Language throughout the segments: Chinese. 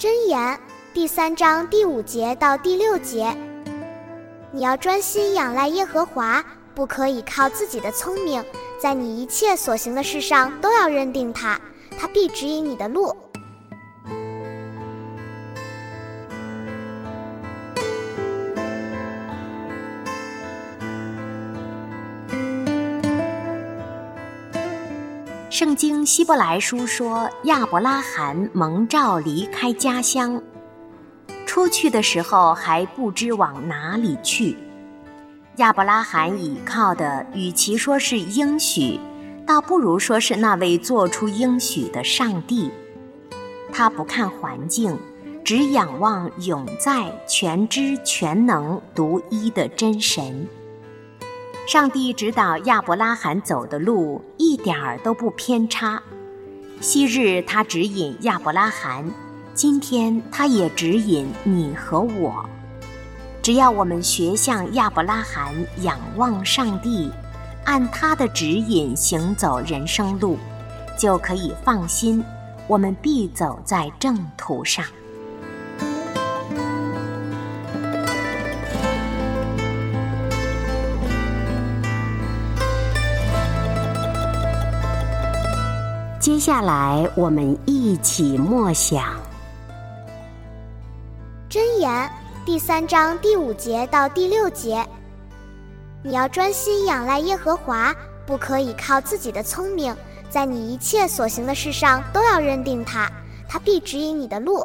箴言第三章第五节到第六节，你要专心仰赖耶和华，不可以靠自己的聪明，在你一切所行的事上都要认定他，他必指引你的路。圣经希伯来书说，亚伯拉罕蒙召离开家乡，出去的时候还不知往哪里去。亚伯拉罕倚靠的，与其说是应许，倒不如说是那位做出应许的上帝。他不看环境，只仰望永在、全知、全能、独一的真神。上帝指导亚伯拉罕走的路一点儿都不偏差。昔日他指引亚伯拉罕，今天他也指引你和我。只要我们学像亚伯拉罕，仰望上帝，按他的指引行走人生路，就可以放心，我们必走在正途上。接下来，我们一起默想《真言》第三章第五节到第六节。你要专心仰赖耶和华，不可以靠自己的聪明，在你一切所行的事上都要认定他，他必指引你的路。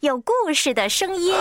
有故事的声音。